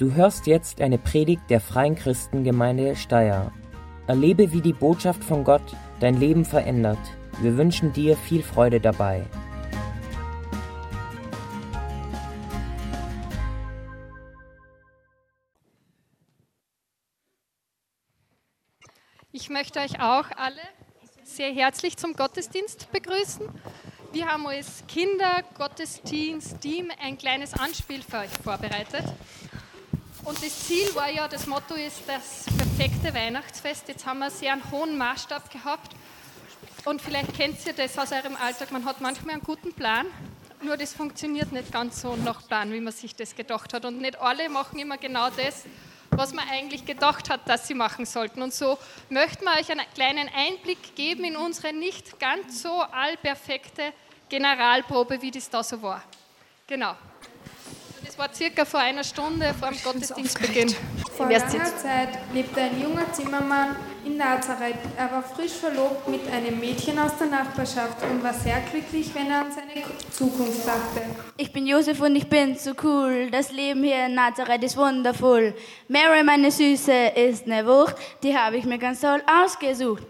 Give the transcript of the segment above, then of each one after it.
Du hörst jetzt eine Predigt der Freien Christengemeinde Steyr. Erlebe, wie die Botschaft von Gott dein Leben verändert. Wir wünschen dir viel Freude dabei. Ich möchte euch auch alle sehr herzlich zum Gottesdienst begrüßen. Wir haben als Kinder-Gottesdienst-Team ein kleines Anspiel für euch vorbereitet. Und das Ziel war ja, das Motto ist das perfekte Weihnachtsfest. Jetzt haben wir einen sehr hohen Maßstab gehabt. Und vielleicht kennt ihr das aus eurem Alltag. Man hat manchmal einen guten Plan, nur das funktioniert nicht ganz so nach Plan, wie man sich das gedacht hat. Und nicht alle machen immer genau das, was man eigentlich gedacht hat, dass sie machen sollten. Und so möchten wir euch einen kleinen Einblick geben in unsere nicht ganz so allperfekte Generalprobe, wie das da so war. Genau. Das war circa vor einer Stunde vor dem Gottesdienstbeginn. Vor langer Zeit lebte ein junger Zimmermann in Nazareth. Er war frisch verlobt mit einem Mädchen aus der Nachbarschaft und war sehr glücklich, wenn er an seine Zukunft dachte. Ich bin Josef und ich bin so cool. Das Leben hier in Nazareth ist wundervoll. Mary, meine Süße, ist eine Wucht. Die habe ich mir ganz toll ausgesucht.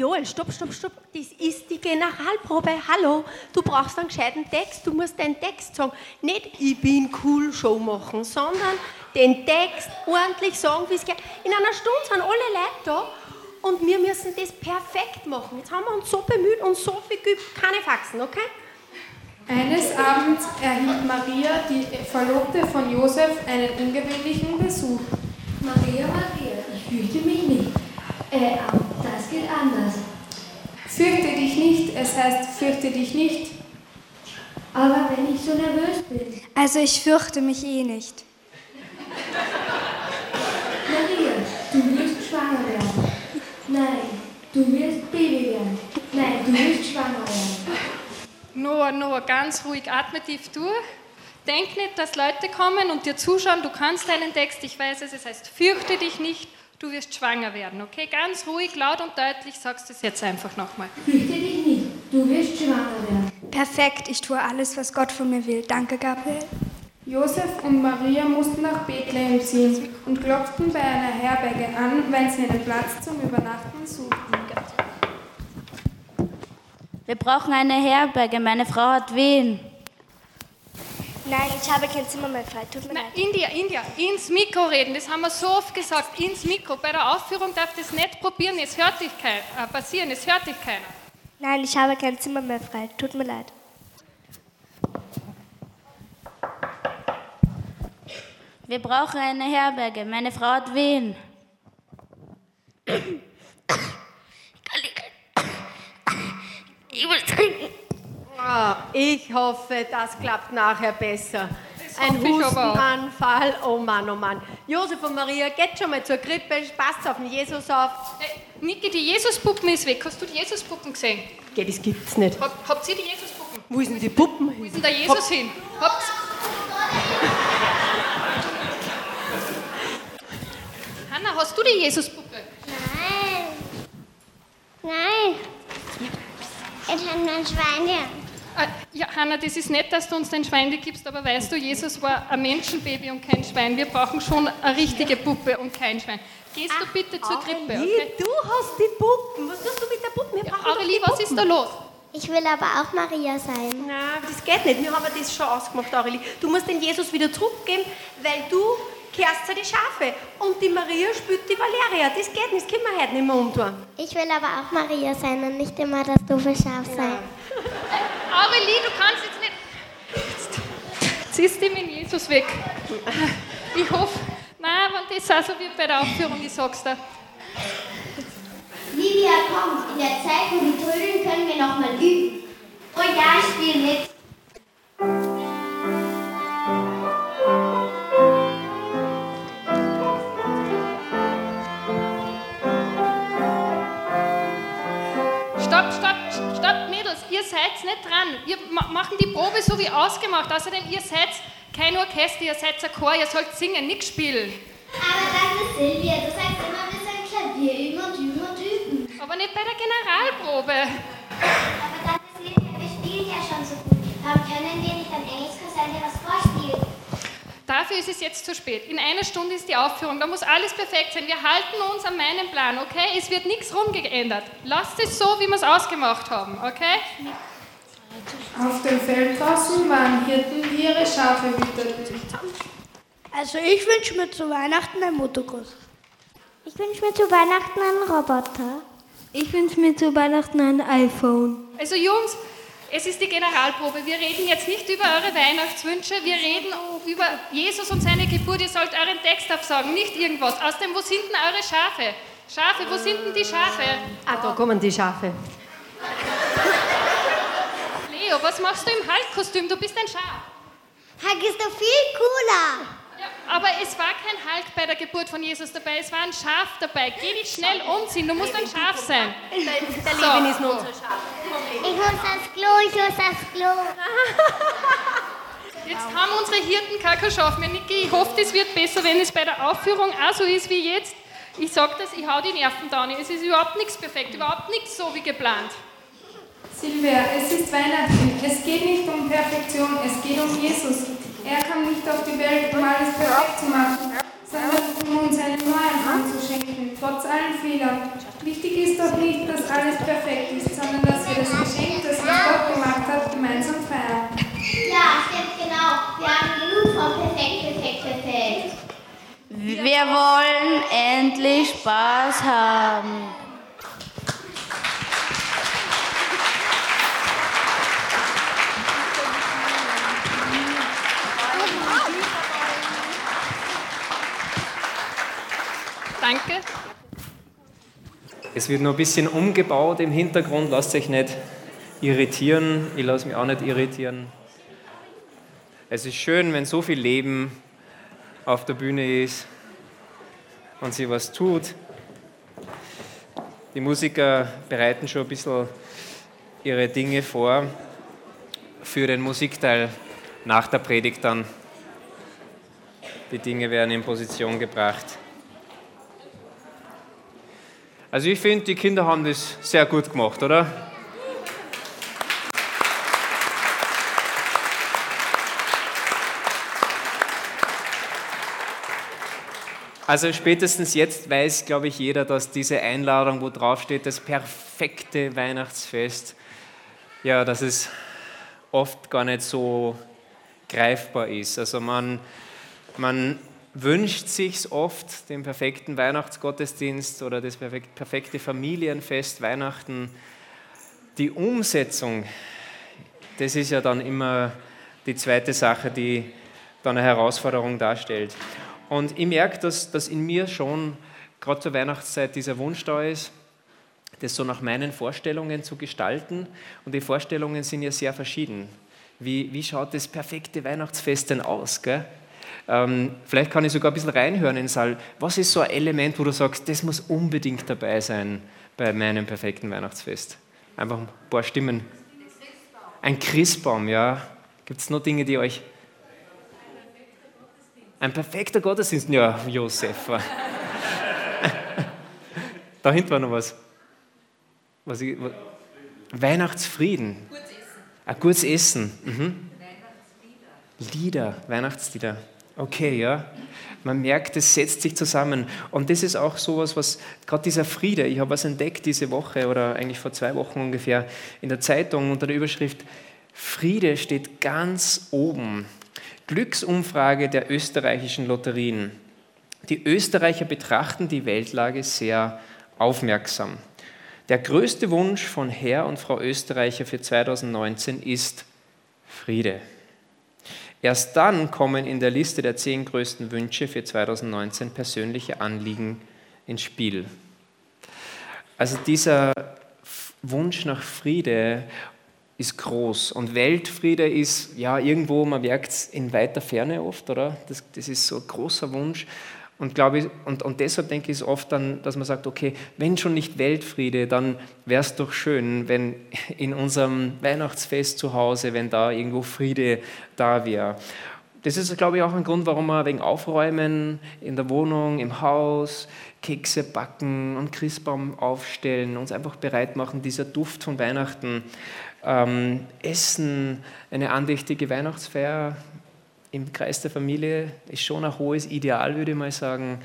Joel, stopp, stopp, stopp. Das ist die Generalprobe. Hallo, du brauchst einen gescheiten Text. Du musst deinen Text sagen. Nicht ich bin cool Show machen, sondern den Text ordentlich sagen, wie es geht. In einer Stunde sind alle Leute da und wir müssen das perfekt machen. Jetzt haben wir uns so bemüht und so viel geübt. Keine Faxen, okay? Eines Abends erhielt Maria, die Verlobte von Josef, einen ungewöhnlichen Besuch. Maria, Maria, ich fürchte mich nicht. Äh, das geht anders. Fürchte dich nicht, es heißt fürchte dich nicht. Aber wenn ich so nervös bin. Also ich fürchte mich eh nicht. Maria, du wirst schwanger werden. Nein, du wirst Baby werden. Nein, du wirst schwanger werden. Noah, Noah, ganz ruhig, atme tief durch. Denk nicht, dass Leute kommen und dir zuschauen, du kannst deinen Text, ich weiß es, es heißt, fürchte dich nicht, du wirst schwanger werden, okay? Ganz ruhig, laut und deutlich sagst du es jetzt einfach nochmal. Fürchte dich nicht, du wirst schwanger werden. Perfekt, ich tue alles, was Gott von mir will. Danke, Gabriel. Josef und Maria mussten nach Bethlehem ziehen und klopften bei einer Herberge an, wenn sie einen Platz zum Übernachten suchten. Wir brauchen eine Herberge. Meine Frau hat wen? Nein, ich habe kein Zimmer mehr frei. Tut mir Na, leid. India, India, ins Mikro reden, das haben wir so oft gesagt, ins Mikro. Bei der Aufführung darf das nicht probieren, es hört dich kein, äh, passieren, es hört dich keiner. Nein, ich habe kein Zimmer mehr frei. Tut mir leid. Wir brauchen eine Herberge. Meine Frau hat wen? Ich will trinken. Ah, ich hoffe, das klappt nachher besser. Ein. Hustenanfall, oh Mann, oh Mann. Josef und Maria, geht schon mal zur Krippe, passt auf den Jesus auf. Hey, Niki, die Jesuspuppen ist weg. Hast du die Jesuspuppen gesehen? Geh, das gibt's nicht. Hab, habt ihr die Jesuspuppen? Wo sind die Puppen? Wo ist denn der Jesus hin? Habt Hanna, hast du die Jesuspuppe? Nein. Nein. Ich habe nur ein Schwein. Äh, ja, Hanna, das ist nett, dass du uns den Schwein gibst, aber weißt du, Jesus war ein Menschenbaby und kein Schwein. Wir brauchen schon eine richtige Puppe und kein Schwein. Gehst du bitte zur Krippe, Aurelie, okay? du hast die Puppen. Was tust du mit der Puppe? Wir brauchen doch Aurelie, was Puppen. ist da los? Ich will aber auch Maria sein. Na, das geht nicht. Wir haben das schon ausgemacht, Aurelie. Du musst den Jesus wieder zurückgeben, weil du kehrst zu den Schafe. Und die Maria spielt die Valeria. Das geht nicht, das können wir heute nicht mehr umtun. Ich will aber auch Maria sein und nicht immer das doofe Schaf sein. Aurelie, du kannst jetzt nicht. Jetzt ziehst du in Jesus weg. Ich hoffe, nein, wenn das auch so wird bei der Aufführung, ich sag's dir. Livia, komm, in der Zeit, wo die trödeln, können wir nochmal üben. Oh ja, ich spiele mit. Ihr seid nicht dran. Wir ma machen die Probe so wie ausgemacht. Außerdem, ihr seid kein Orchester, ihr seid ein Chor, ihr sollt singen, nicht spielen. Aber das ist Silvia, du sagst immer, wir sollen Klavier üben und üben und üben. Aber nicht bei der Generalprobe. Aber das ist Silvia, wir spielen ja schon so gut. Warum können wir nicht am Engelschor sein, der was vorspielt? Dafür ist es jetzt zu spät. In einer Stunde ist die Aufführung, da muss alles perfekt sein. Wir halten uns an meinen Plan, okay? Es wird nichts rumgeändert. Lasst es so, wie wir es ausgemacht haben, okay? Auf dem Feld draußen waren Hirten, die ihre Schafe hüteten. Also ich wünsche mir zu Weihnachten ein Motocross. Ich wünsche mir zu Weihnachten einen Roboter. Ich wünsche mir zu Weihnachten ein iPhone. Also Jungs, es ist die Generalprobe. Wir reden jetzt nicht über eure Weihnachtswünsche, wir reden über Jesus und seine Geburt. Ihr sollt euren Text aufsagen, nicht irgendwas. Außerdem, wo sind denn eure Schafe? Schafe, wo sind denn die Schafe? Ah, da kommen die Schafe. Leo, was machst du im Hulk-Kostüm? Du bist ein Schaf. Hulk ist doch viel cooler. Aber es war kein Hulk bei der Geburt von Jesus dabei, es war ein Schaf dabei. Geh dich schnell umziehen, du musst ein Schaf sein. Der Levin ist nur unser Schaf. Ich muss ans Klo, ich muss ans Klo. Jetzt haben unsere Hirten keine Schafe mehr. Niki, ich hoffe, das wird besser, wenn es bei der Aufführung auch so ist wie jetzt. Ich sag das, ich hau die Nerven da nicht. Es ist überhaupt nichts perfekt, überhaupt nichts so wie geplant. Silvia, es ist Weihnachten. Es geht nicht um Perfektion, es geht um Jesus. Er kam nicht auf die Welt, um alles perfekt zu machen, sondern um uns einen Neuanfang zu schenken, trotz allen Fehlern. Wichtig ist doch nicht, dass alles perfekt ist, sondern dass wir das Geschenk, das uns Gott gemacht hat, gemeinsam feiern. Ja, stimmt genau. Wir haben genug von perfekt, perfekt, perfekt. Wir wollen endlich Spaß haben. Danke. Es wird noch ein bisschen umgebaut im Hintergrund, lasst euch nicht irritieren. Ich lasse mich auch nicht irritieren. Es ist schön, wenn so viel Leben auf der Bühne ist und sie was tut. Die Musiker bereiten schon ein bisschen ihre Dinge vor für den Musikteil nach der Predigt dann. Die Dinge werden in Position gebracht. Also ich finde, die Kinder haben das sehr gut gemacht, oder? Also spätestens jetzt weiß, glaube ich, jeder, dass diese Einladung, wo drauf steht, das perfekte Weihnachtsfest, ja, dass es oft gar nicht so greifbar ist. Also man, man wünscht sich oft den perfekten Weihnachtsgottesdienst oder das perfekte Familienfest, Weihnachten. Die Umsetzung, das ist ja dann immer die zweite Sache, die dann eine Herausforderung darstellt. Und ich merke, dass, dass in mir schon gerade zur Weihnachtszeit dieser Wunsch da ist, das so nach meinen Vorstellungen zu gestalten. Und die Vorstellungen sind ja sehr verschieden. Wie, wie schaut das perfekte Weihnachtsfest denn aus? Gell? Ähm, vielleicht kann ich sogar ein bisschen reinhören in den Saal. Was ist so ein Element, wo du sagst, das muss unbedingt dabei sein bei meinem perfekten Weihnachtsfest? Einfach ein paar Stimmen. Ein Christbaum, ja. Gibt es noch Dinge, die euch ein perfekter Gottesdienst. Ja, Josef. da hinten war noch was. was, ich, was Weihnachtsfrieden. Ein gutes Essen. Mhm. Lieder, Weihnachtslieder. Okay, ja. Man merkt, es setzt sich zusammen. Und das ist auch sowas, was gerade dieser Friede, ich habe was entdeckt diese Woche oder eigentlich vor zwei Wochen ungefähr in der Zeitung unter der Überschrift Friede steht ganz oben Glücksumfrage der österreichischen Lotterien. Die Österreicher betrachten die Weltlage sehr aufmerksam. Der größte Wunsch von Herr und Frau Österreicher für 2019 ist Friede. Erst dann kommen in der Liste der zehn größten Wünsche für 2019 persönliche Anliegen ins Spiel. Also dieser Wunsch nach Friede ist groß. Und Weltfriede ist ja irgendwo, man merkt es in weiter Ferne oft, oder? Das, das ist so ein großer Wunsch. Und, glaube ich, und, und deshalb denke ich es oft dann, dass man sagt, okay, wenn schon nicht Weltfriede, dann wäre es doch schön, wenn in unserem Weihnachtsfest zu Hause, wenn da irgendwo Friede da wäre. Das ist, glaube ich, auch ein Grund, warum wir wegen Aufräumen in der Wohnung, im Haus, Kekse backen und Christbaum aufstellen, uns einfach bereit machen, dieser Duft von Weihnachten ähm, Essen, eine andächtige Weihnachtsfeier, im Kreis der Familie ist schon ein hohes Ideal, würde ich mal sagen.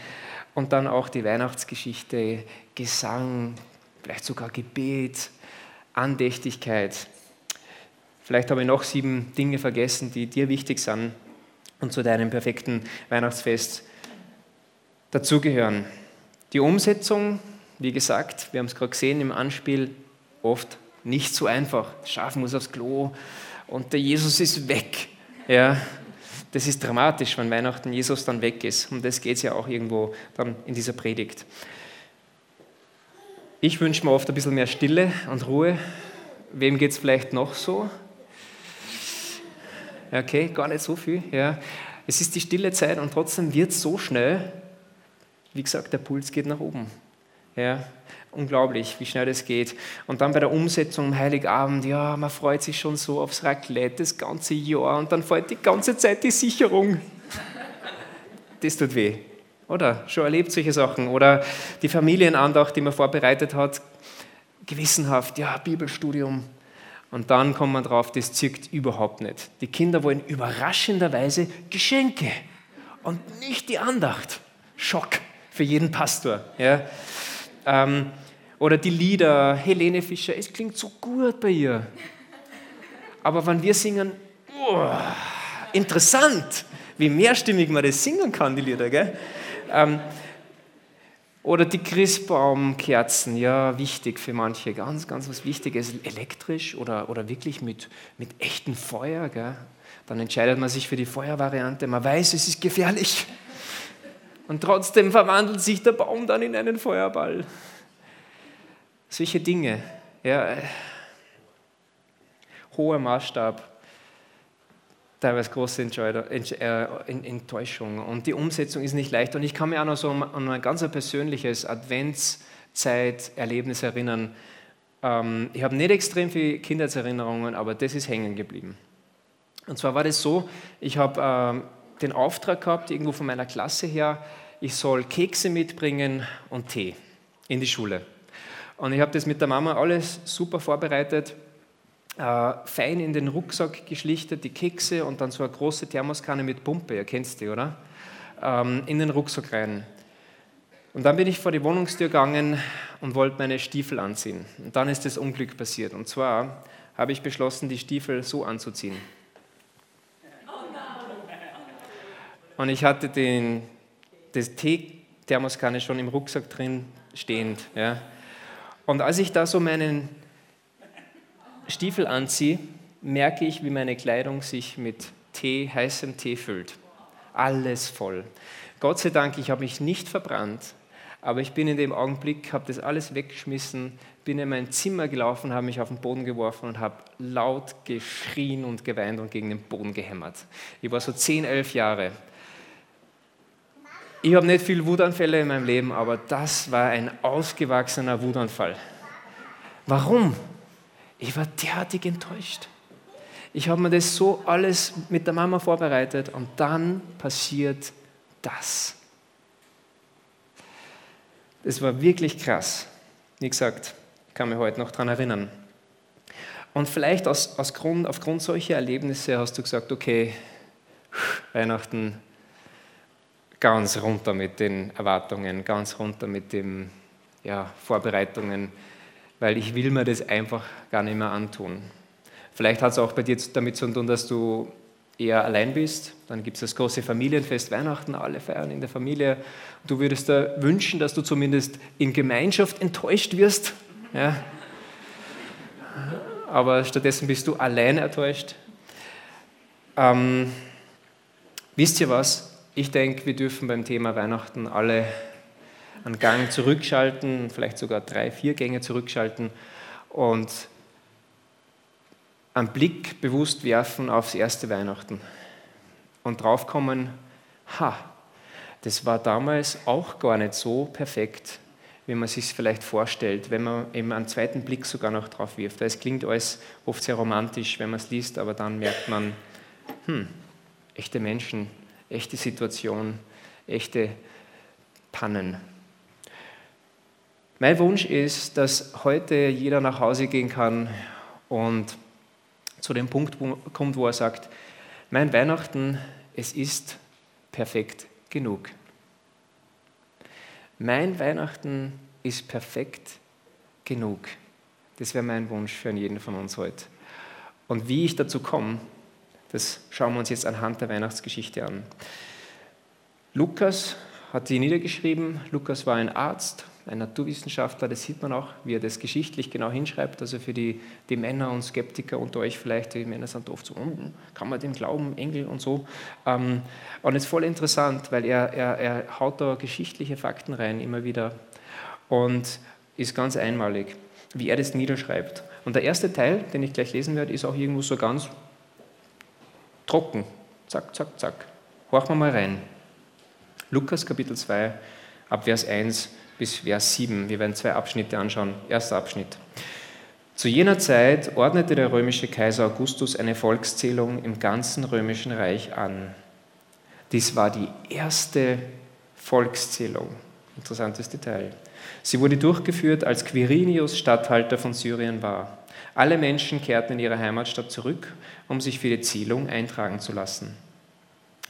Und dann auch die Weihnachtsgeschichte, Gesang, vielleicht sogar Gebet, Andächtigkeit. Vielleicht habe ich noch sieben Dinge vergessen, die dir wichtig sind und zu deinem perfekten Weihnachtsfest dazugehören. Die Umsetzung, wie gesagt, wir haben es gerade gesehen im Anspiel, oft nicht so einfach. Das Schaf muss aufs Klo und der Jesus ist weg. Ja, das ist dramatisch, wenn Weihnachten Jesus dann weg ist. Und das geht es ja auch irgendwo dann in dieser Predigt. Ich wünsche mir oft ein bisschen mehr Stille und Ruhe. Wem geht es vielleicht noch so? Okay, gar nicht so viel. Ja. Es ist die stille Zeit und trotzdem wird es so schnell. Wie gesagt, der Puls geht nach oben. Ja, unglaublich, wie schnell das geht. Und dann bei der Umsetzung am Heiligabend, ja, man freut sich schon so aufs Raclette das ganze Jahr und dann fällt die ganze Zeit die Sicherung. Das tut weh. Oder? Schon erlebt solche Sachen. Oder die Familienandacht, die man vorbereitet hat, gewissenhaft, ja, Bibelstudium. Und dann kommt man drauf, das zirkt überhaupt nicht. Die Kinder wollen überraschenderweise Geschenke und nicht die Andacht. Schock für jeden Pastor. Ja. Ähm, oder die Lieder, Helene Fischer, es klingt so gut bei ihr. Aber wenn wir singen, oh, interessant, wie mehrstimmig man das singen kann, die Lieder. Gell? Ähm, oder die Christbaumkerzen, ja, wichtig für manche, ganz, ganz was Wichtiges, elektrisch oder, oder wirklich mit, mit echtem Feuer. Gell? Dann entscheidet man sich für die Feuervariante, man weiß, es ist gefährlich. Und trotzdem verwandelt sich der Baum dann in einen Feuerball. Solche Dinge, ja, hoher Maßstab, teilweise große äh, Enttäuschung. Und die Umsetzung ist nicht leicht. Und ich kann mich auch noch so an ein ganz persönliches Adventszeit-Erlebnis erinnern. Ähm, ich habe nicht extrem viele Kindheitserinnerungen, aber das ist hängen geblieben. Und zwar war das so, ich habe ähm, den Auftrag gehabt, irgendwo von meiner Klasse her, ich soll Kekse mitbringen und Tee in die Schule. Und ich habe das mit der Mama alles super vorbereitet, äh, fein in den Rucksack geschlichtet, die Kekse und dann so eine große Thermoskanne mit Pumpe, ihr kennt die, oder? Ähm, in den Rucksack rein. Und dann bin ich vor die Wohnungstür gegangen und wollte meine Stiefel anziehen. Und dann ist das Unglück passiert. Und zwar habe ich beschlossen, die Stiefel so anzuziehen. Und ich hatte den, das Tee-Thermoskanne schon im Rucksack drin stehend. Ja. Und als ich da so meinen Stiefel anziehe, merke ich, wie meine Kleidung sich mit Tee, heißem Tee füllt. Alles voll. Gott sei Dank, ich habe mich nicht verbrannt, aber ich bin in dem Augenblick, habe das alles weggeschmissen, bin in mein Zimmer gelaufen, habe mich auf den Boden geworfen und habe laut geschrien und geweint und gegen den Boden gehämmert. Ich war so 10, 11 Jahre. Ich habe nicht viel Wutanfälle in meinem Leben, aber das war ein ausgewachsener Wutanfall. Warum? Ich war derartig enttäuscht. Ich habe mir das so alles mit der Mama vorbereitet und dann passiert das. Das war wirklich krass. Wie gesagt, ich kann mich heute noch daran erinnern. Und vielleicht aus, aus Grund, aufgrund solcher Erlebnisse hast du gesagt, okay, Weihnachten ganz runter mit den Erwartungen, ganz runter mit den ja, Vorbereitungen, weil ich will mir das einfach gar nicht mehr antun. Vielleicht hat es auch bei dir damit zu tun, dass du eher allein bist. Dann gibt es das große Familienfest Weihnachten, alle feiern in der Familie. Du würdest dir wünschen, dass du zumindest in Gemeinschaft enttäuscht wirst. Ja. Aber stattdessen bist du allein enttäuscht. Ähm, wisst ihr was? Ich denke, wir dürfen beim Thema Weihnachten alle einen Gang zurückschalten, vielleicht sogar drei, vier Gänge zurückschalten und einen Blick bewusst werfen aufs erste Weihnachten und draufkommen, ha, das war damals auch gar nicht so perfekt, wie man sich vielleicht vorstellt, wenn man eben einen zweiten Blick sogar noch drauf wirft. Es klingt alles oft sehr romantisch, wenn man es liest, aber dann merkt man, hm, echte Menschen echte Situation, echte Pannen. Mein Wunsch ist, dass heute jeder nach Hause gehen kann und zu dem Punkt kommt, wo er sagt, mein Weihnachten es ist perfekt genug. Mein Weihnachten ist perfekt genug. Das wäre mein Wunsch für jeden von uns heute. Und wie ich dazu komme, das schauen wir uns jetzt anhand der Weihnachtsgeschichte an. Lukas hat die niedergeschrieben. Lukas war ein Arzt, ein Naturwissenschaftler, das sieht man auch, wie er das geschichtlich genau hinschreibt. Also für die, die Männer und Skeptiker unter euch vielleicht, die Männer sind oft so, hm, kann man dem glauben, Engel und so. Ähm, und es ist voll interessant, weil er, er, er haut da geschichtliche Fakten rein, immer wieder. Und ist ganz einmalig, wie er das niederschreibt. Und der erste Teil, den ich gleich lesen werde, ist auch irgendwo so ganz trocken. Zack, zack, zack. Horchen wir mal rein. Lukas Kapitel 2, ab Vers 1 bis Vers 7. Wir werden zwei Abschnitte anschauen. Erster Abschnitt. Zu jener Zeit ordnete der römische Kaiser Augustus eine Volkszählung im ganzen römischen Reich an. Dies war die erste Volkszählung. Interessantes Detail. Sie wurde durchgeführt, als Quirinius Statthalter von Syrien war. Alle Menschen kehrten in ihre Heimatstadt zurück, um sich für die Zählung eintragen zu lassen.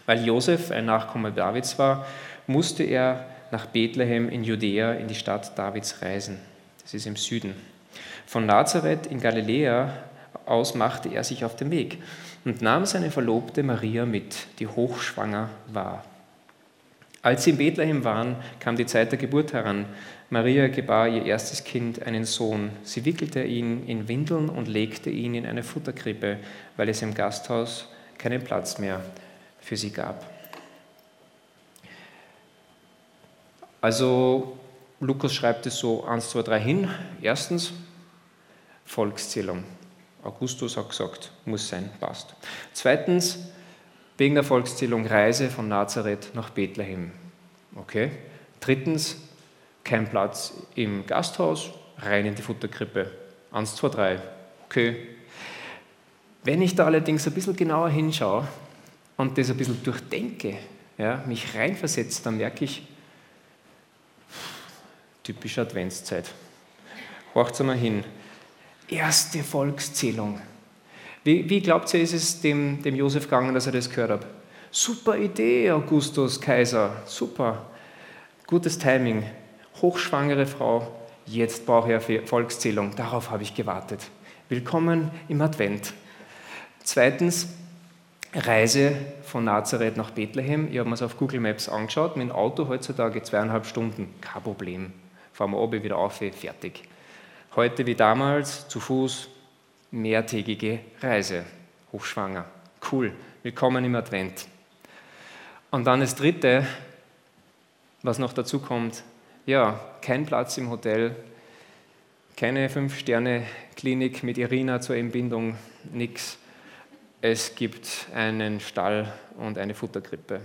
Weil Josef ein Nachkomme Davids war, musste er nach Bethlehem in Judäa in die Stadt Davids reisen. Das ist im Süden. Von Nazareth in Galiläa aus machte er sich auf den Weg und nahm seine Verlobte Maria mit, die hochschwanger war. Als sie in Bethlehem waren, kam die Zeit der Geburt heran. Maria gebar ihr erstes Kind, einen Sohn. Sie wickelte ihn in Windeln und legte ihn in eine Futterkrippe, weil es im Gasthaus keinen Platz mehr für sie gab. Also Lukas schreibt es so 1, 2, 3 hin. Erstens Volkszählung. Augustus hat gesagt, muss sein, passt. Zweitens, wegen der Volkszählung Reise von Nazareth nach Bethlehem. Okay. Drittens, kein Platz im Gasthaus, rein in die Futterkrippe. 1, 2, 3. Okay. Wenn ich da allerdings ein bisschen genauer hinschaue und das ein bisschen durchdenke, ja, mich reinversetze, dann merke ich, Typische Adventszeit. Horcht mal hin. Erste Volkszählung. Wie, wie, glaubt ihr, ist es dem, dem Josef gegangen, dass er das gehört hat? Super Idee, Augustus, Kaiser, super. Gutes Timing. Hochschwangere Frau, jetzt brauche ich eine Volkszählung. Darauf habe ich gewartet. Willkommen im Advent. Zweitens, Reise von Nazareth nach Bethlehem. Ich habe mir es auf Google Maps angeschaut. Mit dem Auto heutzutage zweieinhalb Stunden, kein Problem fahren wir oben wieder auf, fertig. Heute wie damals, zu Fuß, mehrtägige Reise, hochschwanger. Cool, willkommen im Advent. Und dann das Dritte, was noch dazu kommt, ja, kein Platz im Hotel, keine Fünf-Sterne-Klinik mit Irina zur Entbindung, nichts. Es gibt einen Stall und eine Futterkrippe.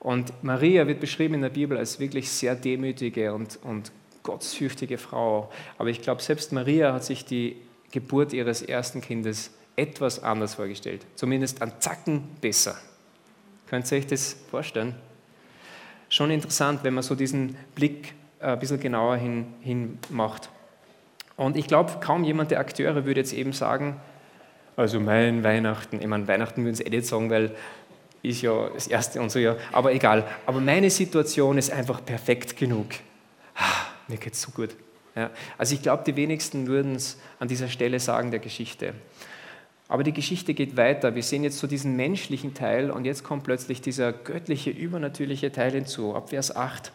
Und Maria wird beschrieben in der Bibel als wirklich sehr demütige und, und gottesfürchtige Frau. Aber ich glaube, selbst Maria hat sich die Geburt ihres ersten Kindes etwas anders vorgestellt. Zumindest ein Zacken besser. Könnt ihr euch das vorstellen? Schon interessant, wenn man so diesen Blick äh, ein bisschen genauer hin, hin macht. Und ich glaube, kaum jemand der Akteure würde jetzt eben sagen, also mein Weihnachten, ich meine, Weihnachten würden sie eh nicht sagen, weil ist ja das erste und so, ja, aber egal. Aber meine Situation ist einfach perfekt genug. Ah, mir geht es so gut. Ja, also ich glaube, die wenigsten würden es an dieser Stelle sagen der Geschichte. Aber die Geschichte geht weiter. Wir sehen jetzt so diesen menschlichen Teil und jetzt kommt plötzlich dieser göttliche, übernatürliche Teil hinzu, ab Vers 8.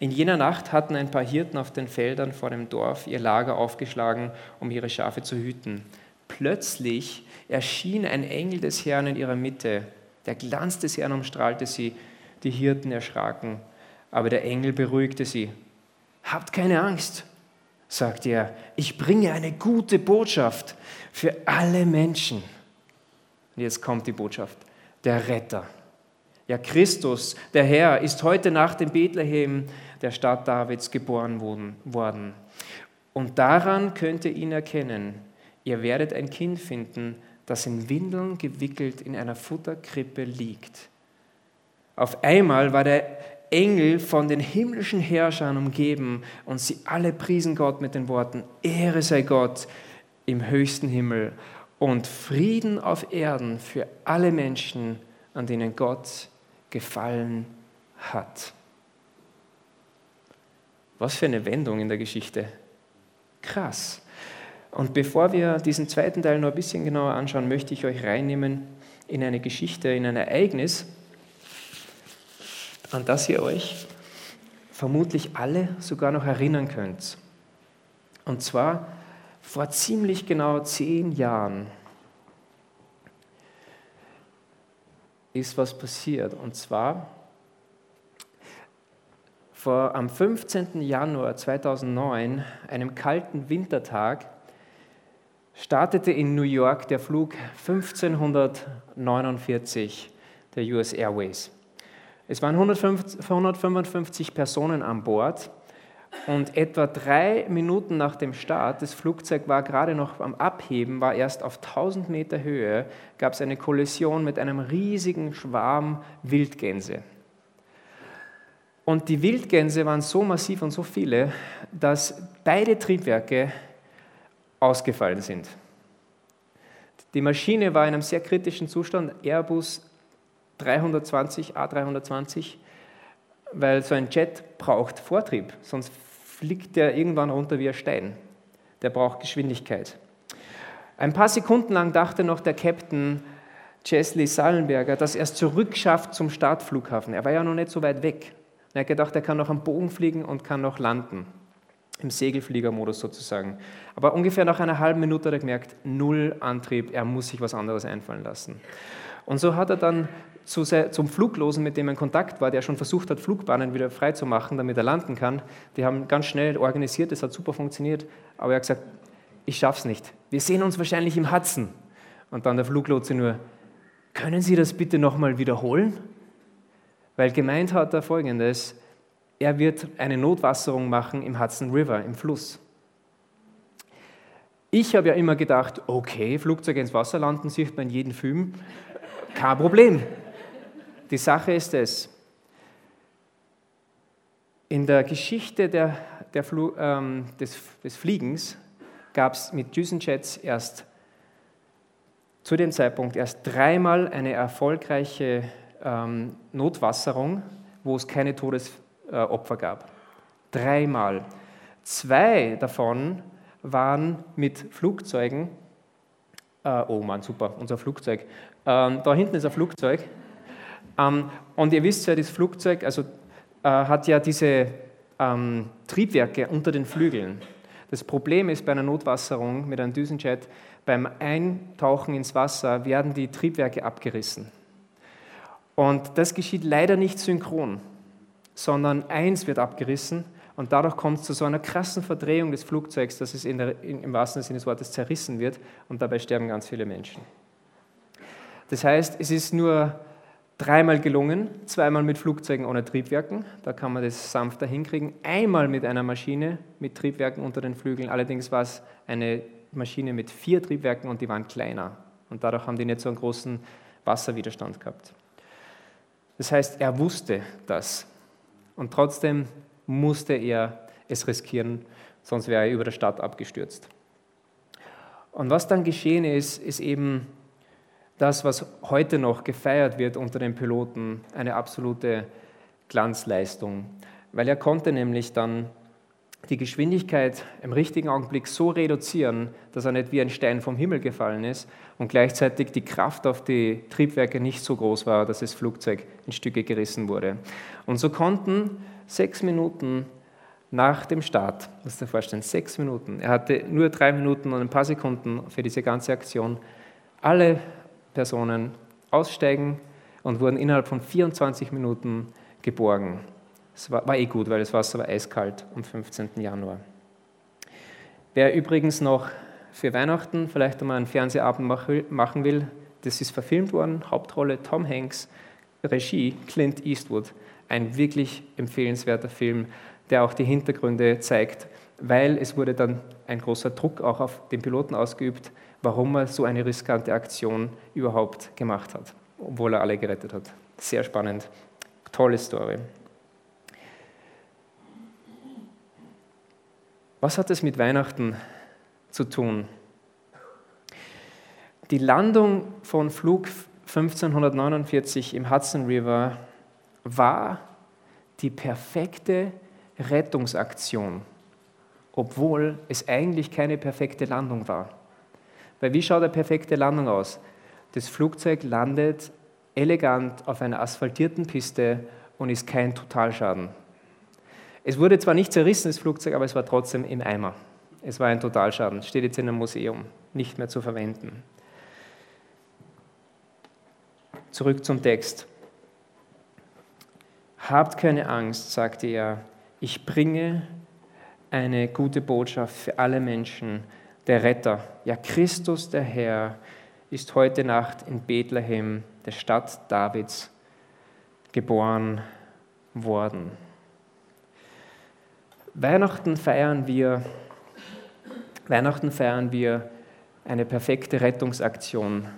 In jener Nacht hatten ein paar Hirten auf den Feldern vor dem Dorf ihr Lager aufgeschlagen, um ihre Schafe zu hüten. Plötzlich erschien ein Engel des Herrn in ihrer Mitte. Der Glanz des Herrn umstrahlte sie. Die Hirten erschraken, aber der Engel beruhigte sie. Habt keine Angst, sagt er, ich bringe eine gute Botschaft für alle Menschen. Und jetzt kommt die Botschaft, der Retter. Ja, Christus, der Herr, ist heute Nacht in Bethlehem, der Stadt Davids, geboren worden. Und daran könnt ihr ihn erkennen. Ihr werdet ein Kind finden, das in Windeln gewickelt in einer Futterkrippe liegt. Auf einmal war der Engel von den himmlischen Herrschern umgeben und sie alle priesen Gott mit den Worten, Ehre sei Gott im höchsten Himmel und Frieden auf Erden für alle Menschen, an denen Gott gefallen hat. Was für eine Wendung in der Geschichte. Krass. Und bevor wir diesen zweiten Teil noch ein bisschen genauer anschauen, möchte ich euch reinnehmen in eine Geschichte, in ein Ereignis, an das ihr euch vermutlich alle sogar noch erinnern könnt. Und zwar vor ziemlich genau zehn Jahren ist was passiert. Und zwar vor, am 15. Januar 2009, einem kalten Wintertag, startete in New York der Flug 1549 der US Airways. Es waren 155 Personen an Bord und etwa drei Minuten nach dem Start, das Flugzeug war gerade noch am Abheben, war erst auf 1000 Meter Höhe, gab es eine Kollision mit einem riesigen Schwarm Wildgänse. Und die Wildgänse waren so massiv und so viele, dass beide Triebwerke ausgefallen sind. Die Maschine war in einem sehr kritischen Zustand, Airbus 320, A320, weil so ein Jet braucht Vortrieb, sonst fliegt der irgendwann runter wie ein Stein. Der braucht Geschwindigkeit. Ein paar Sekunden lang dachte noch der Captain Chesley Sallenberger, dass er es zurückschafft zum Startflughafen. Er war ja noch nicht so weit weg. Er hat gedacht, er kann noch am Bogen fliegen und kann noch landen. Im Segelfliegermodus sozusagen. Aber ungefähr nach einer halben Minute hat er gemerkt, null Antrieb, er muss sich was anderes einfallen lassen. Und so hat er dann zu, zum Fluglosen, mit dem er in Kontakt war, der schon versucht hat, Flugbahnen wieder freizumachen, damit er landen kann, die haben ganz schnell organisiert, das hat super funktioniert, aber er hat gesagt, ich schaff's nicht. Wir sehen uns wahrscheinlich im Hudson. Und dann der Fluglotse nur, können Sie das bitte nochmal wiederholen? Weil gemeint hat er folgendes, er wird eine Notwasserung machen im Hudson River, im Fluss. Ich habe ja immer gedacht, okay, Flugzeuge ins Wasser landen, sieht man in jedem Film, kein Problem. Die Sache ist es, in der Geschichte der, der Flu, ähm, des, des Fliegens gab es mit Düsenjets erst zu dem Zeitpunkt erst dreimal eine erfolgreiche ähm, Notwasserung, wo es keine Todesopfer gab. Dreimal. Zwei davon waren mit Flugzeugen, äh, oh Mann, super, unser Flugzeug. Ähm, da hinten ist ein Flugzeug. Ähm, und ihr wisst ja, das Flugzeug also, äh, hat ja diese ähm, Triebwerke unter den Flügeln. Das Problem ist bei einer Notwasserung mit einem Düsenjet, beim Eintauchen ins Wasser werden die Triebwerke abgerissen. Und das geschieht leider nicht synchron, sondern eins wird abgerissen und dadurch kommt es zu so einer krassen Verdrehung des Flugzeugs, dass es der, im wahrsten Sinne des Wortes zerrissen wird und dabei sterben ganz viele Menschen. Das heißt, es ist nur dreimal gelungen, zweimal mit Flugzeugen ohne Triebwerken, da kann man das sanfter hinkriegen, einmal mit einer Maschine mit Triebwerken unter den Flügeln, allerdings war es eine Maschine mit vier Triebwerken und die waren kleiner. Und dadurch haben die nicht so einen großen Wasserwiderstand gehabt. Das heißt, er wusste das. Und trotzdem musste er es riskieren, sonst wäre er über der Stadt abgestürzt. Und was dann geschehen ist, ist eben das, was heute noch gefeiert wird unter den Piloten, eine absolute Glanzleistung. Weil er konnte nämlich dann die Geschwindigkeit im richtigen Augenblick so reduzieren, dass er nicht wie ein Stein vom Himmel gefallen ist und gleichzeitig die Kraft auf die Triebwerke nicht so groß war, dass das Flugzeug in Stücke gerissen wurde. Und so konnten sechs Minuten nach dem Start, musst du dir vorstellen, sechs Minuten, er hatte nur drei Minuten und ein paar Sekunden für diese ganze Aktion, alle Personen aussteigen und wurden innerhalb von 24 Minuten geborgen. Es war, war eh gut, weil das Wasser war eiskalt am 15. Januar. Wer übrigens noch für Weihnachten vielleicht einmal einen Fernsehabend machen will, das ist verfilmt worden, Hauptrolle Tom Hanks, Regie Clint Eastwood. Ein wirklich empfehlenswerter Film, der auch die Hintergründe zeigt, weil es wurde dann ein großer Druck auch auf den Piloten ausgeübt, warum er so eine riskante Aktion überhaupt gemacht hat, obwohl er alle gerettet hat. Sehr spannend, tolle Story. Was hat es mit Weihnachten zu tun? Die Landung von Flug 1549 im Hudson River war die perfekte Rettungsaktion, obwohl es eigentlich keine perfekte Landung war. Weil wie schaut eine perfekte Landung aus? Das Flugzeug landet elegant auf einer asphaltierten Piste und ist kein Totalschaden. Es wurde zwar nicht zerrissen, das Flugzeug, aber es war trotzdem im Eimer. Es war ein Totalschaden, steht jetzt in einem Museum, nicht mehr zu verwenden. Zurück zum Text. Habt keine Angst, sagte er, ich bringe eine gute Botschaft für alle Menschen. Der Retter, ja Christus der Herr, ist heute Nacht in Bethlehem, der Stadt Davids, geboren worden. Weihnachten feiern wir, Weihnachten feiern wir eine perfekte Rettungsaktion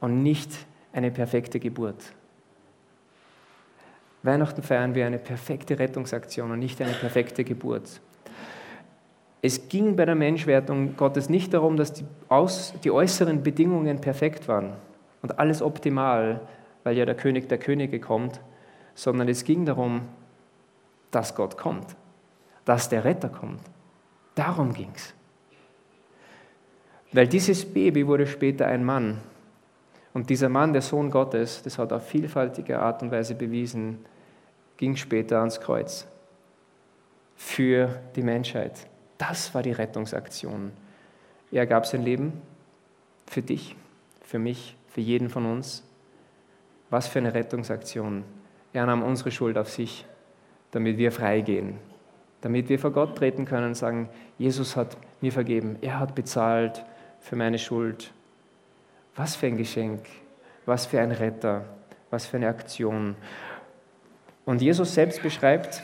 und nicht eine perfekte Geburt. Weihnachten feiern wir eine perfekte Rettungsaktion und nicht eine perfekte Geburt. Es ging bei der Menschwertung Gottes nicht darum, dass die, aus, die äußeren Bedingungen perfekt waren und alles optimal, weil ja der König der Könige kommt, sondern es ging darum, dass Gott kommt dass der Retter kommt. Darum ging es. Weil dieses Baby wurde später ein Mann. Und dieser Mann, der Sohn Gottes, das hat auf vielfältige Art und Weise bewiesen, ging später ans Kreuz. Für die Menschheit. Das war die Rettungsaktion. Er gab sein Leben für dich, für mich, für jeden von uns. Was für eine Rettungsaktion. Er nahm unsere Schuld auf sich, damit wir freigehen, damit wir vor Gott treten können und sagen, Jesus hat mir vergeben, er hat bezahlt für meine Schuld. Was für ein Geschenk, was für ein Retter, was für eine Aktion. Und Jesus selbst beschreibt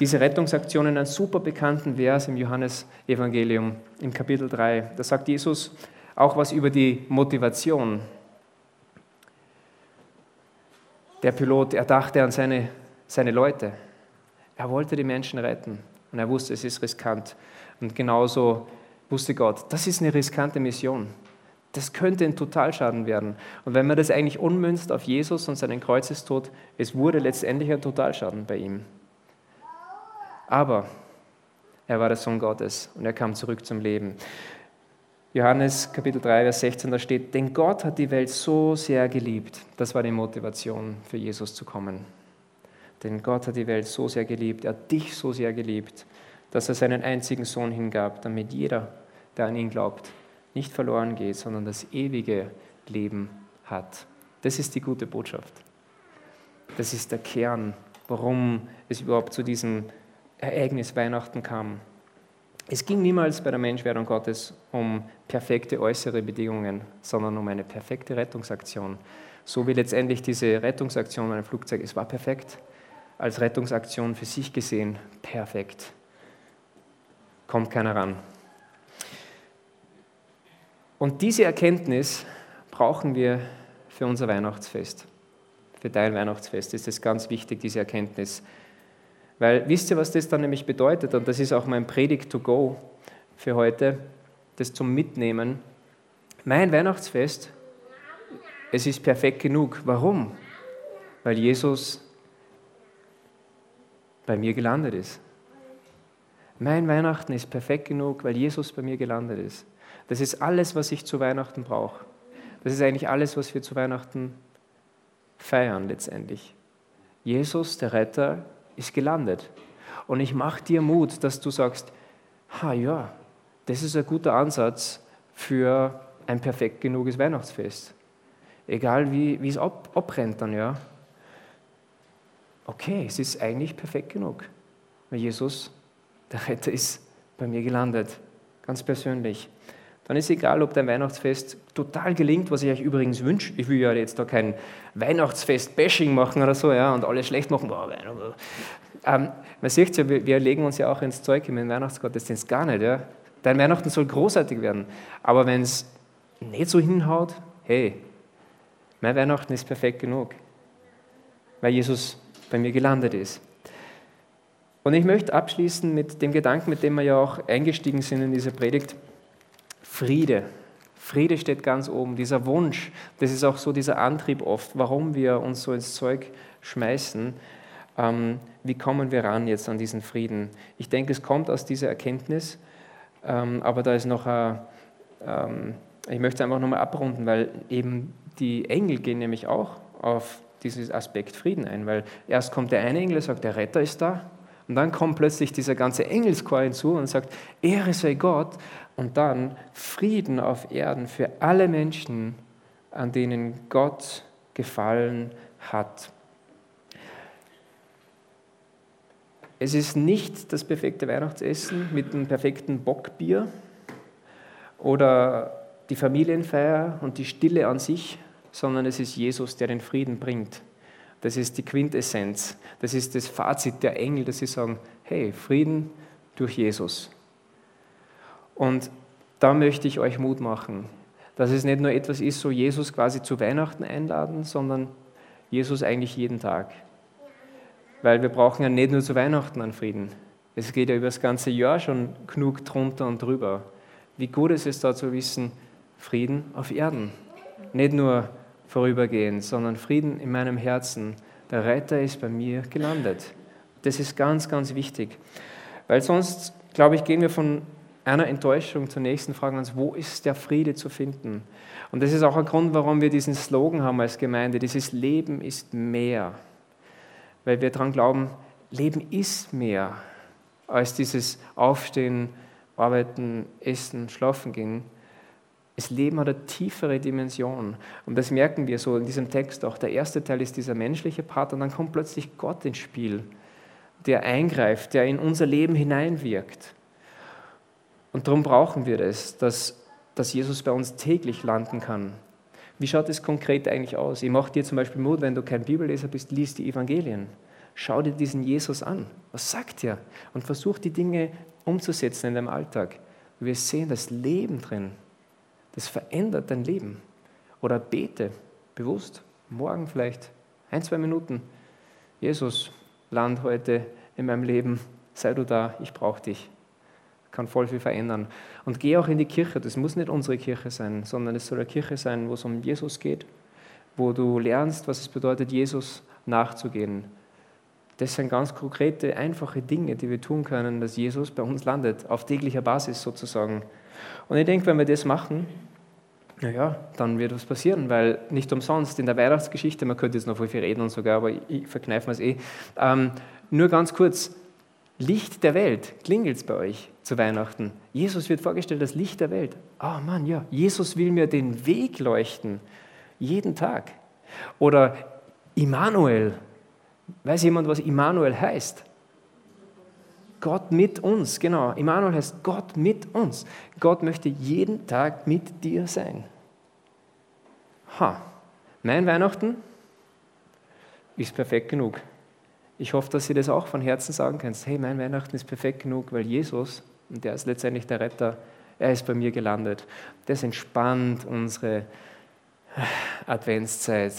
diese Rettungsaktion in einem super bekannten Vers im Johannesevangelium im Kapitel 3. Da sagt Jesus auch was über die Motivation. Der Pilot, er dachte an seine, seine Leute. Er wollte die Menschen retten. Und er wusste, es ist riskant. Und genauso wusste Gott, das ist eine riskante Mission. Das könnte ein Totalschaden werden. Und wenn man das eigentlich ummünzt auf Jesus und seinen Kreuzestod, es wurde letztendlich ein Totalschaden bei ihm. Aber er war der Sohn Gottes und er kam zurück zum Leben. Johannes Kapitel 3, Vers 16, da steht, denn Gott hat die Welt so sehr geliebt. Das war die Motivation für Jesus zu kommen. Denn Gott hat die Welt so sehr geliebt, er hat dich so sehr geliebt, dass er seinen einzigen Sohn hingab, damit jeder, der an ihn glaubt, nicht verloren geht, sondern das ewige Leben hat. Das ist die gute Botschaft. Das ist der Kern, warum es überhaupt zu diesem Ereignis Weihnachten kam. Es ging niemals bei der Menschwerdung Gottes um perfekte äußere Bedingungen, sondern um eine perfekte Rettungsaktion. So wie letztendlich diese Rettungsaktion ein Flugzeug, es war perfekt als Rettungsaktion für sich gesehen perfekt. Kommt keiner ran. Und diese Erkenntnis brauchen wir für unser Weihnachtsfest. Für dein Weihnachtsfest ist es ganz wichtig, diese Erkenntnis. Weil wisst ihr, was das dann nämlich bedeutet? Und das ist auch mein Predigt to go für heute, das zum Mitnehmen. Mein Weihnachtsfest, es ist perfekt genug. Warum? Weil Jesus bei mir gelandet ist. Mein Weihnachten ist perfekt genug, weil Jesus bei mir gelandet ist. Das ist alles, was ich zu Weihnachten brauche. Das ist eigentlich alles, was wir zu Weihnachten feiern letztendlich. Jesus, der Retter, ist gelandet. Und ich mache dir Mut, dass du sagst, ha ja, das ist ein guter Ansatz für ein perfekt genuges Weihnachtsfest. Egal wie, wie es ab, abbrennt dann, ja okay, es ist eigentlich perfekt genug, weil Jesus, der Retter, ist bei mir gelandet, ganz persönlich. Dann ist egal, ob dein Weihnachtsfest total gelingt, was ich euch übrigens wünsche. Ich will ja jetzt da kein Weihnachtsfest-Bashing machen oder so, ja, und alles schlecht machen. Boah, ähm, man sieht ja, wir, wir, legen uns ja auch ins Zeug im Weihnachtsgottesdienst gar nicht. Ja. Dein Weihnachten soll großartig werden. Aber wenn es nicht so hinhaut, hey, mein Weihnachten ist perfekt genug. Weil Jesus bei mir gelandet ist. Und ich möchte abschließen mit dem Gedanken, mit dem wir ja auch eingestiegen sind in diese Predigt. Friede. Friede steht ganz oben, dieser Wunsch, das ist auch so dieser Antrieb oft, warum wir uns so ins Zeug schmeißen. Ähm, wie kommen wir ran jetzt an diesen Frieden? Ich denke, es kommt aus dieser Erkenntnis, ähm, aber da ist noch ein, ähm, ich möchte einfach nochmal abrunden, weil eben die Engel gehen nämlich auch auf diesen Aspekt Frieden ein, weil erst kommt der eine Engel, sagt, der Retter ist da, und dann kommt plötzlich dieser ganze Engelschor hinzu und sagt, Ehre sei Gott, und dann Frieden auf Erden für alle Menschen, an denen Gott gefallen hat. Es ist nicht das perfekte Weihnachtsessen mit einem perfekten Bockbier oder die Familienfeier und die Stille an sich, sondern es ist Jesus, der den Frieden bringt. Das ist die Quintessenz. Das ist das Fazit der Engel, dass sie sagen, hey, Frieden durch Jesus. Und da möchte ich euch Mut machen, dass es nicht nur etwas ist, so Jesus quasi zu Weihnachten einladen, sondern Jesus eigentlich jeden Tag. Weil wir brauchen ja nicht nur zu Weihnachten einen Frieden. Es geht ja über das ganze Jahr schon genug drunter und drüber. Wie gut ist es da zu wissen, Frieden auf Erden. Nicht nur vorübergehend, sondern Frieden in meinem Herzen. Der Retter ist bei mir gelandet. Das ist ganz, ganz wichtig. Weil sonst, glaube ich, gehen wir von einer Enttäuschung zur nächsten Frage uns, wo ist der Friede zu finden? Und das ist auch ein Grund, warum wir diesen Slogan haben als Gemeinde, dieses Leben ist mehr. Weil wir daran glauben, Leben ist mehr als dieses Aufstehen, Arbeiten, Essen, Schlafen gehen. Das Leben hat eine tiefere Dimension. Und das merken wir so in diesem Text auch. Der erste Teil ist dieser menschliche Part und dann kommt plötzlich Gott ins Spiel, der eingreift, der in unser Leben hineinwirkt. Und darum brauchen wir das, dass, dass Jesus bei uns täglich landen kann. Wie schaut es konkret eigentlich aus? Ich mache dir zum Beispiel Mut, wenn du kein Bibelleser bist, lies die Evangelien. Schau dir diesen Jesus an. Was sagt er? Und versuch die Dinge umzusetzen in deinem Alltag. Wir sehen das Leben drin. Das verändert dein Leben. Oder bete bewusst, morgen vielleicht, ein, zwei Minuten. Jesus, land heute in meinem Leben, sei du da, ich brauche dich kann voll viel verändern. Und geh auch in die Kirche. Das muss nicht unsere Kirche sein, sondern es soll eine Kirche sein, wo es um Jesus geht, wo du lernst, was es bedeutet, Jesus nachzugehen. Das sind ganz konkrete, einfache Dinge, die wir tun können, dass Jesus bei uns landet, auf täglicher Basis sozusagen. Und ich denke, wenn wir das machen, naja, dann wird was passieren, weil nicht umsonst in der Weihnachtsgeschichte, man könnte jetzt noch viel reden und sogar, aber ich verkneife es eh. Ähm, nur ganz kurz, Licht der Welt, klingelt es bei euch zu Weihnachten. Jesus wird vorgestellt als Licht der Welt. Ah oh Mann, ja, Jesus will mir den Weg leuchten, jeden Tag. Oder Immanuel. Weiß jemand, was Immanuel heißt? Gott mit uns, genau. Immanuel heißt Gott mit uns. Gott möchte jeden Tag mit dir sein. Ha, mein Weihnachten ist perfekt genug. Ich hoffe, dass Sie das auch von Herzen sagen können. Hey, mein Weihnachten ist perfekt genug, weil Jesus, und der ist letztendlich der Retter, er ist bei mir gelandet. Das entspannt unsere Adventszeit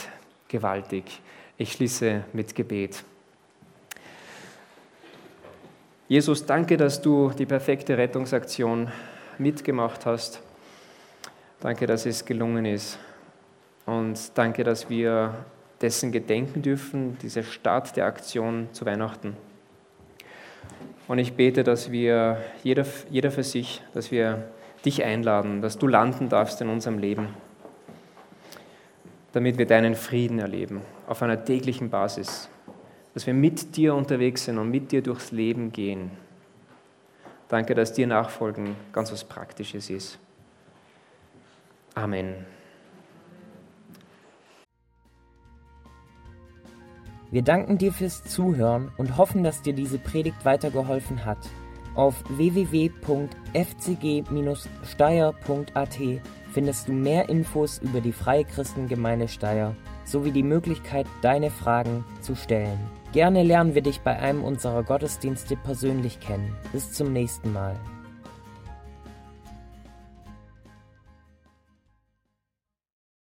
gewaltig. Ich schließe mit Gebet. Jesus, danke, dass du die perfekte Rettungsaktion mitgemacht hast. Danke, dass es gelungen ist. Und danke, dass wir dessen gedenken dürfen, dieser Start der Aktion zu Weihnachten. Und ich bete, dass wir, jeder, jeder für sich, dass wir dich einladen, dass du landen darfst in unserem Leben, damit wir deinen Frieden erleben, auf einer täglichen Basis, dass wir mit dir unterwegs sind und mit dir durchs Leben gehen. Danke, dass dir Nachfolgen ganz was Praktisches ist. Amen. Wir danken dir fürs Zuhören und hoffen, dass dir diese Predigt weitergeholfen hat. Auf www.fcg-steyr.at findest du mehr Infos über die Freie Christengemeinde Steyr sowie die Möglichkeit, deine Fragen zu stellen. Gerne lernen wir dich bei einem unserer Gottesdienste persönlich kennen. Bis zum nächsten Mal.